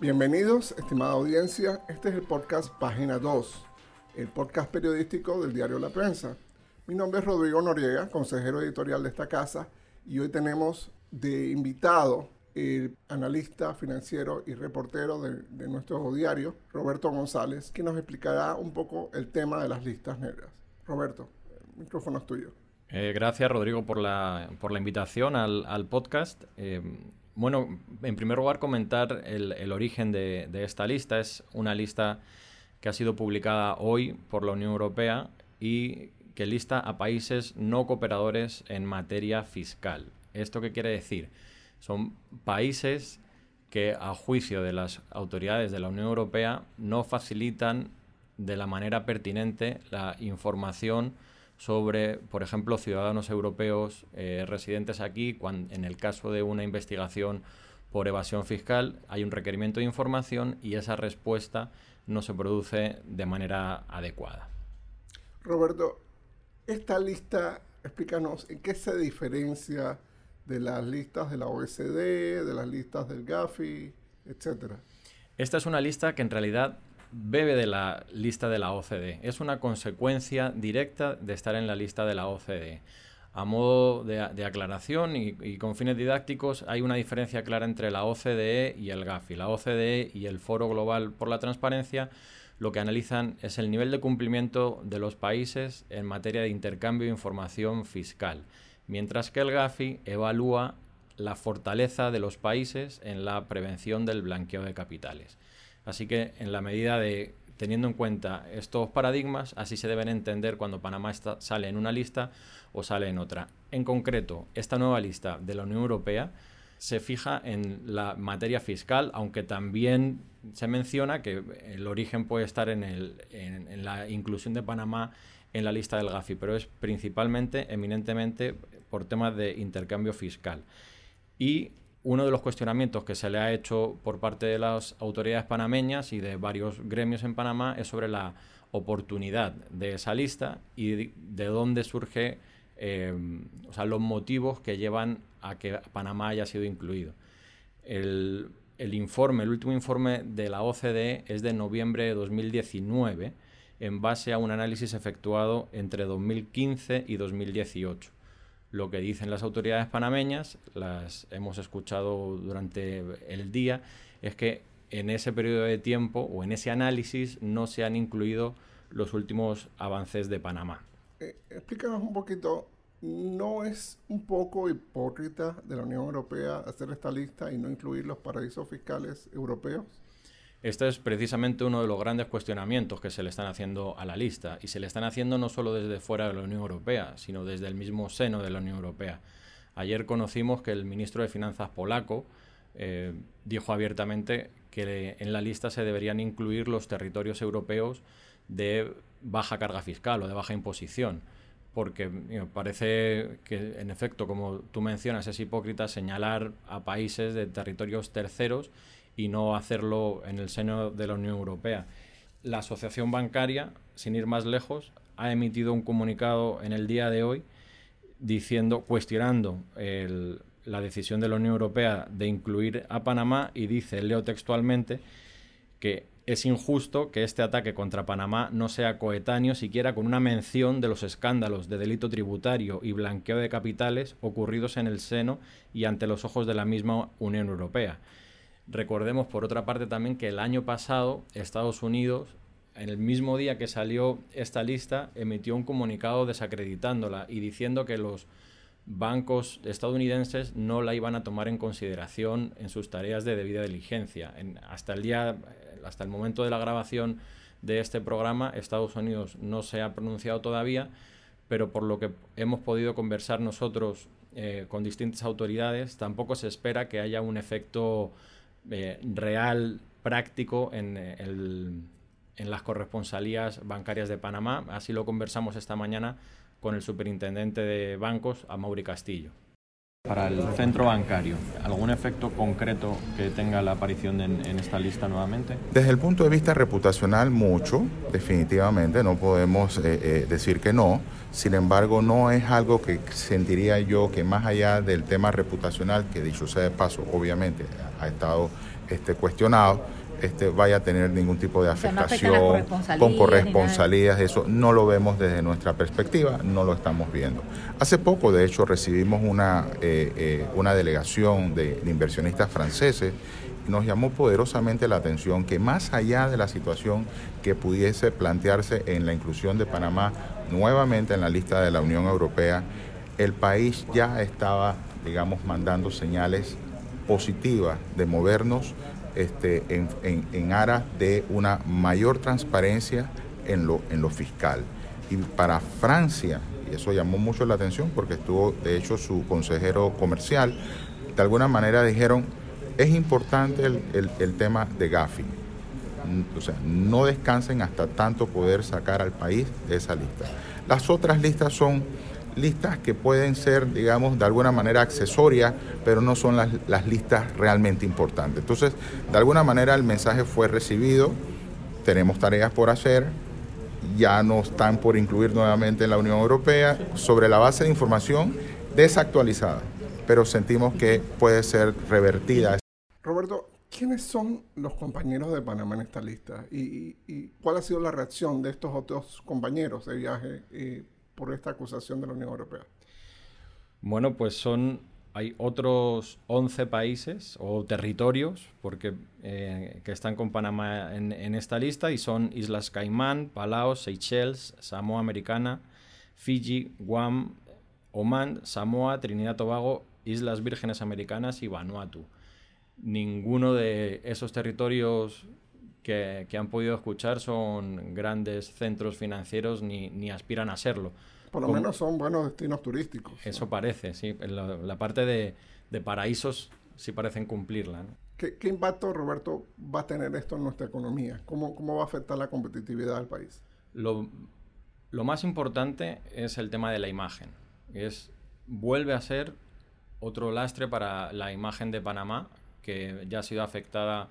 Bienvenidos, estimada audiencia. Este es el podcast Página 2, el podcast periodístico del diario La Prensa. Mi nombre es Rodrigo Noriega, consejero editorial de esta casa, y hoy tenemos de invitado el analista financiero y reportero de, de, nuestro diario, Roberto González, que nos explicará un poco el tema de las listas negras. Roberto, el micrófono es tuyo. Eh, gracias, Rodrigo, por la, por la invitación al, al podcast. Eh, bueno, en primer lugar, comentar el, el origen de, de, esta lista. Es una lista que ha sido publicada hoy por la Unión Europea y que lista a países no cooperadores en materia fiscal. ¿Esto qué quiere decir? Son países que, a juicio de las autoridades de la Unión Europea, no facilitan de la manera pertinente la información sobre, por ejemplo, ciudadanos europeos eh, residentes aquí, cuando, en el caso de una investigación por evasión fiscal, hay un requerimiento de información y esa respuesta no se produce de manera adecuada. Roberto, esta lista, explícanos en qué se diferencia de las listas de la OECD, de las listas del GAFI, etcétera. Esta es una lista que en realidad bebe de la lista de la OCDE. Es una consecuencia directa de estar en la lista de la OCDE. A modo de, aclaración y, con fines didácticos, hay una diferencia clara entre la OCDE y el GAFI. La OCDE y el Foro Global por la Transparencia lo que analizan es el nivel de cumplimiento de los países en materia de intercambio de información fiscal, mientras que el GAFI evalúa la fortaleza de los países en la prevención del blanqueo de capitales. Así que en la medida de teniendo en cuenta estos paradigmas, así se deben entender cuando Panamá sale en una lista o sale en otra. En concreto, esta nueva lista de la Unión Europea se fija en la materia fiscal, aunque también se menciona que el origen puede estar en, en la inclusión de Panamá en la lista del GAFI, pero es principalmente, eminentemente, por temas de intercambio fiscal. Y uno de los cuestionamientos que se le ha hecho por parte de las autoridades panameñas y de varios gremios en Panamá es sobre la oportunidad de esa lista y de, de dónde surge, eh, o sea, los motivos que llevan a que Panamá haya sido incluido. El, el, informe, el último informe de la OCDE es de noviembre de 2019 en base a un análisis efectuado entre 2015 y 2018 lo que dicen las autoridades panameñas, las hemos escuchado durante el día, es que en ese periodo de tiempo o en ese análisis no se han incluido los últimos avances de Panamá. Eh, explícanos un poquito, ¿no es un poco hipócrita de la Unión Europea hacer esta lista y no incluir los paraísos fiscales europeos? Este es precisamente uno de los grandes cuestionamientos que se le están haciendo a la lista y se le están haciendo no solo desde fuera de la Unión Europea, sino desde el mismo seno de la Unión Europea. Ayer conocimos que el ministro de Finanzas polaco eh, dijo abiertamente que en la lista se deberían incluir los territorios europeos de baja carga fiscal o de baja imposición porque parece que, en efecto, como tú mencionas, es hipócrita señalar a países de territorios terceros y no hacerlo en el seno de la Unión Europea. La Asociación Bancaria, sin ir más lejos, ha emitido un comunicado en el día de hoy diciendo, cuestionando la decisión de la Unión Europea de incluir a Panamá y dice, leo textualmente, que es injusto que este ataque contra Panamá no sea coetáneo siquiera con una mención de los escándalos de delito tributario y blanqueo de capitales ocurridos en el seno y ante los ojos de la misma Unión Europea. Recordemos, por otra parte, también que el año pasado Estados Unidos, en el mismo día que salió esta lista, emitió un comunicado desacreditándola y diciendo que los bancos estadounidenses no la iban a tomar en consideración en sus tareas de debida diligencia. En, hasta el día, hasta el momento de la grabación de este programa, Estados Unidos no se ha pronunciado todavía, pero por lo que hemos podido conversar nosotros eh, con distintas autoridades, tampoco se espera que haya un efecto eh, real, práctico en, el, en las corresponsalías bancarias de Panamá. Así lo conversamos esta mañana con el superintendente de bancos, a Mauri Castillo. Para el centro bancario, ¿algún efecto concreto que tenga la aparición en, esta lista nuevamente? Desde el punto de vista reputacional, mucho, definitivamente, no podemos eh, eh, decir que no. Sin embargo, no es algo que sentiría yo que más allá del tema reputacional, que dicho sea de paso, obviamente ha estado este, cuestionado este, vaya a tener ningún tipo de afectación con corresponsalías, eso no lo vemos desde nuestra perspectiva, no lo estamos viendo. Hace poco, de hecho, recibimos una, eh, eh, una delegación de, inversionistas franceses y nos llamó poderosamente la atención que más allá de la situación que pudiese plantearse en la inclusión de Panamá nuevamente en la lista de la Unión Europea, el país ya estaba, digamos, mandando señales positivas de movernos este, en, aras de una mayor transparencia en lo, en lo fiscal. Y para Francia, y eso llamó mucho la atención porque estuvo, de hecho, su consejero comercial, de alguna manera dijeron, es importante el, el, tema de Gafi. O sea, no descansen hasta tanto poder sacar al país de esa lista. Las otras listas son listas que pueden ser, digamos, de alguna manera accesorias, pero no son las, listas realmente importantes. Entonces, de alguna manera el mensaje fue recibido, tenemos tareas por hacer, ya no están por incluir nuevamente en la Unión Europea, sobre la base de información desactualizada, pero sentimos que puede ser revertida. Roberto, ¿quiénes son los compañeros de Panamá en esta lista? ¿Y, cuál ha sido la reacción de estos otros compañeros de viaje? Eh, por esta acusación de la Unión Europea? Bueno, pues son hay otros 11 países o territorios porque, eh, que están con Panamá en, esta lista y son Islas Caimán, Palau, Seychelles, Samoa Americana, Fiji, Guam, Oman, Samoa, Trinidad Tobago, Islas Vírgenes Americanas y Vanuatu. Ninguno de esos territorios que, han podido escuchar son grandes centros financieros ni, ni aspiran a serlo. Por lo menos son buenos destinos turísticos. Eso parece, sí. La, parte de, paraísos sí parecen cumplirla. ¿Qué, impacto, Roberto, va a tener esto en nuestra economía? ¿Cómo, cómo va a afectar la competitividad del país? Lo, lo más importante es el tema de la imagen. Es, vuelve a ser otro lastre para la imagen de Panamá, que ya ha sido afectada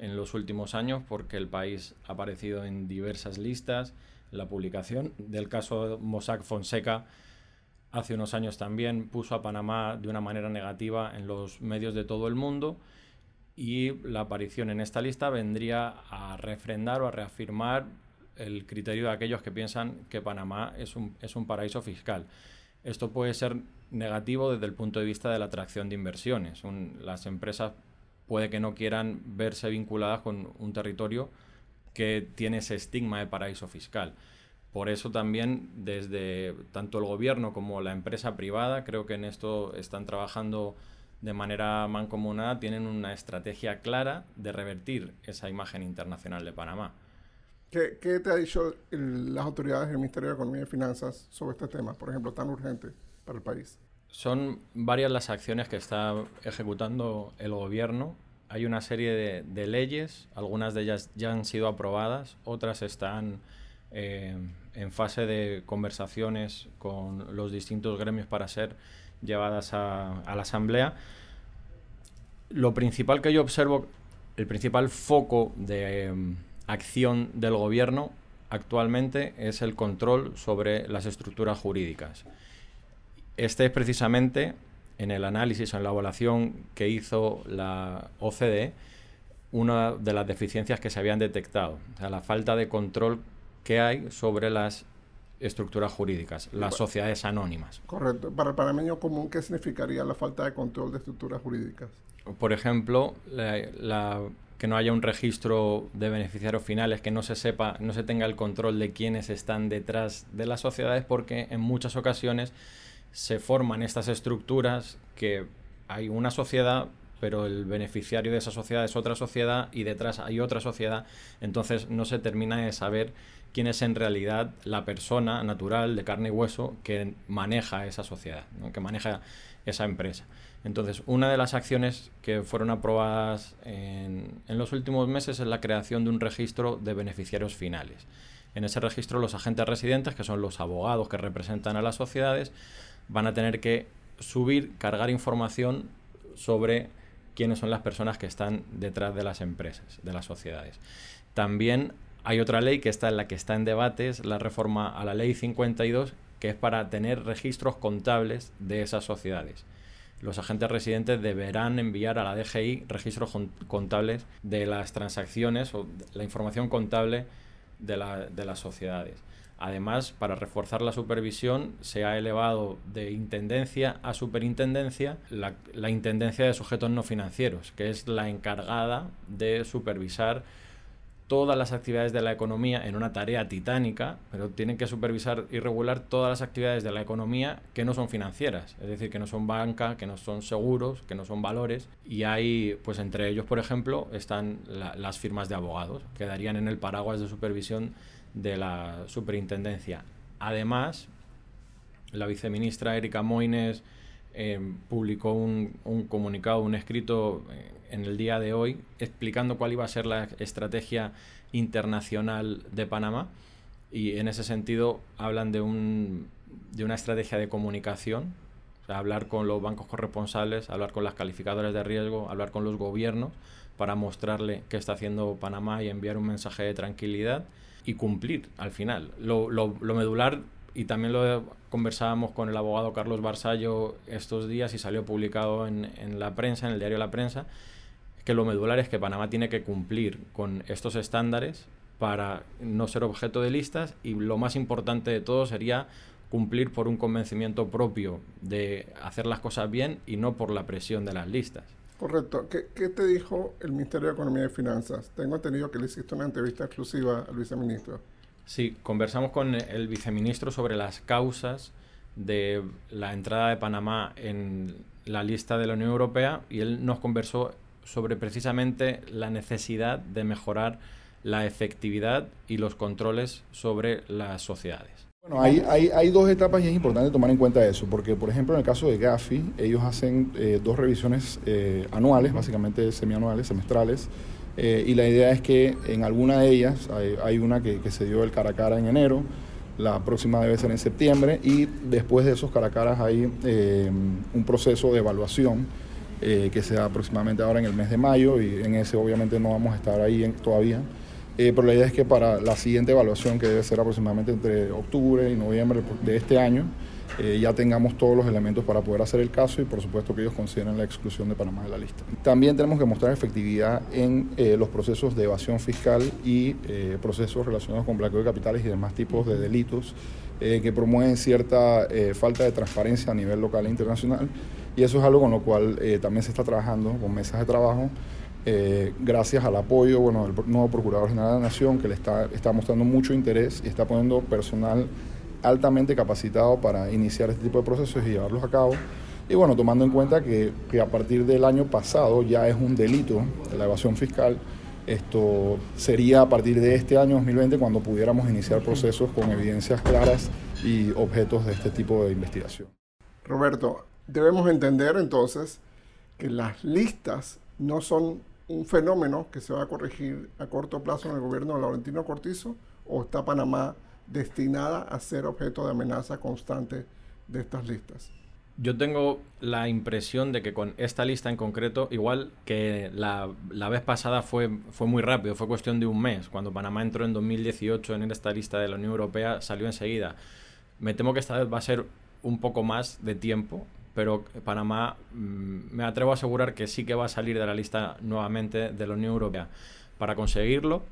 en los últimos años porque el país ha aparecido en diversas listas. La publicación del caso Mossack Fonseca hace unos años también puso a Panamá de una manera negativa en los medios de todo el mundo y la aparición en esta lista vendría a refrendar o a reafirmar el criterio de aquellos que piensan que Panamá es un, es un paraíso fiscal. Esto puede ser negativo desde el punto de vista de la atracción de inversiones. las empresas puede que no quieran verse vinculadas con un territorio que tiene ese estigma de paraíso fiscal. Por eso también desde tanto el gobierno como la empresa privada creo que en esto están trabajando de manera mancomunada, tienen una estrategia clara de revertir esa imagen internacional de Panamá. ¿Qué, te ha dicho las autoridades del Ministerio de Economía y Finanzas sobre este tema, por ejemplo, tan urgente para el país? Son varias las acciones que está ejecutando el gobierno. Hay una serie de, leyes, algunas de ellas ya han sido aprobadas, otras están eh, en fase de conversaciones con los distintos gremios para ser llevadas a, la Asamblea. Lo principal que yo observo, el principal foco de em, acción del gobierno actualmente es el control sobre las estructuras jurídicas. Este es precisamente en el análisis, en la evaluación que hizo la OCDE, una de las deficiencias que se habían detectado, o sea, la falta de control que hay sobre las estructuras jurídicas, las sociedades anónimas. Correcto. Para el panameño común, ¿qué significaría la falta de control de estructuras jurídicas? Por ejemplo, que no haya un registro de beneficiarios finales, que no se sepa, no se tenga el control de quiénes están detrás de las sociedades, porque en muchas ocasiones se forman estas estructuras que hay una sociedad, pero el beneficiario de esa sociedad es otra sociedad y detrás hay otra sociedad, entonces no se termina de saber quién es en realidad la persona natural de carne y hueso que maneja esa sociedad, que maneja esa empresa. Entonces, una de las acciones que fueron aprobadas en, en los últimos meses es la creación de un registro de beneficiarios finales. En ese registro los agentes residentes, que son los abogados que representan a las sociedades, van a tener que subir, cargar información sobre quiénes son las personas que están detrás de las empresas, de las sociedades. También hay otra ley que está en la que está en debate, es la reforma a la ley 52, que es para tener registros contables de esas sociedades. los agentes residentes deberán enviar a la DGI registros contables de las transacciones o la información contable de, las sociedades. Además, para reforzar la supervisión, se ha elevado de intendencia a superintendencia la, intendencia de sujetos no financieros, que es la encargada de supervisar todas las actividades de la economía en una tarea titánica, pero tienen que supervisar y regular todas las actividades de la economía que no son financieras, es decir, que no son banca, que no son seguros, que no son valores. Y hay, pues entre ellos, por ejemplo, están las firmas de abogados, que darían en el paraguas de supervisión de la superintendencia. Además, la viceministra Erika Moines eh, publicó un, un, comunicado, un escrito eh, en el día de hoy explicando cuál iba a ser la estrategia internacional de Panamá y en ese sentido hablan de, un, de una estrategia de comunicación, hablar con los bancos corresponsables, hablar con las calificadoras de riesgo, hablar con los gobiernos para mostrarle qué está haciendo Panamá y enviar un mensaje de tranquilidad y cumplir al final. Lo, lo, lo medular y también lo conversábamos con el abogado Carlos Barsallo estos días y salió publicado en, en, la prensa, en el diario La Prensa, que lo medular es que Panamá tiene que cumplir con estos estándares para no ser objeto de listas y lo más importante de todo sería cumplir por un convencimiento propio de hacer las cosas bien y no por la presión de las listas. Correcto. ¿Qué, ¿Qué, te dijo el Ministerio de Economía y Finanzas? Tengo entendido que le hiciste una entrevista exclusiva al viceministro. Sí, conversamos con el viceministro sobre las causas de la entrada de Panamá en la lista de la Unión Europea y él nos conversó sobre precisamente la necesidad de mejorar la efectividad y los controles sobre las sociedades. Bueno, hay, dos etapas y es importante tomar en cuenta eso, porque por ejemplo en el caso de Gafi, ellos hacen eh, dos revisiones eh, anuales, básicamente semianuales, semestrales, eh, y la idea es que en alguna de ellas, hay, una que, que, se dio el cara a cara en enero, la próxima debe ser en septiembre, y después de esos cara a caras hay un proceso de evaluación eh, que sea aproximadamente ahora en el mes de mayo y en ese obviamente no vamos a estar ahí todavía. Eh, pero la idea es que para la siguiente evaluación, que debe ser aproximadamente entre octubre y noviembre de este año, eh, ya tengamos todos los elementos para poder hacer el caso y por supuesto que ellos consideren la exclusión de Panamá de la lista. También tenemos que mostrar efectividad en los procesos de evasión fiscal y procesos relacionados con blanqueo de capitales y demás tipos de delitos que promueven cierta falta de transparencia a nivel local e internacional y eso es algo con lo cual eh, también se está trabajando con mesas de trabajo, eh, gracias al apoyo bueno, del nuevo Procurador General de la Nación, que le está, está mostrando mucho interés y está poniendo personal altamente capacitado para iniciar este tipo de procesos y llevarlos a cabo. Y bueno, tomando en cuenta que, que a partir del año pasado ya es un delito la evasión fiscal, esto sería a partir de este año 2020 cuando pudiéramos iniciar procesos con evidencias claras y objetos de este tipo de investigación. Roberto, debemos entender entonces que las listas no son un fenómeno que se va a corregir a corto plazo en el gobierno de Laurentino Cortizo o está Panamá destinada a ser objeto de amenaza constante de estas listas. Yo tengo la impresión de que con esta lista en concreto, igual que la, la, vez pasada fue, fue muy rápido, fue cuestión de un mes. Cuando Panamá entró en 2018 en esta lista de la Unión Europea, salió enseguida. Me temo que esta vez va a ser un poco más de tiempo pero Panamá mm, me atrevo a asegurar que sí que va a salir de la lista nuevamente de la Unión Europea. Para conseguirlo,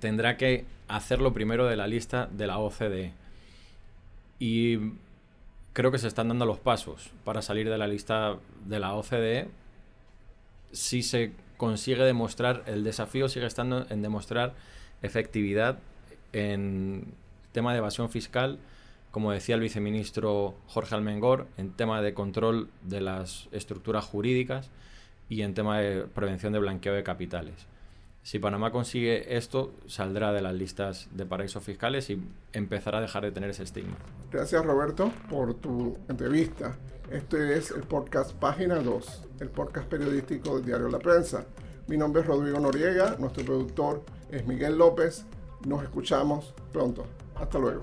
tendrá que hacerlo primero de la lista de la OCDE. Y creo que se están dando los pasos para salir de la lista de la OCDE. Si se consigue demostrar, el desafío sigue estando en demostrar efectividad en tema de evasión fiscal como decía el viceministro Jorge Almengor, en tema de control de las estructuras jurídicas y en tema de prevención de blanqueo de capitales. Si Panamá consigue esto, saldrá de las listas de paraísos fiscales y empezará a dejar de tener ese estigma. Gracias Roberto por tu entrevista. Este es el podcast Página 2, el podcast periodístico del diario La Prensa. Mi nombre es Rodrigo Noriega, nuestro productor es Miguel López. Nos escuchamos pronto. Hasta luego.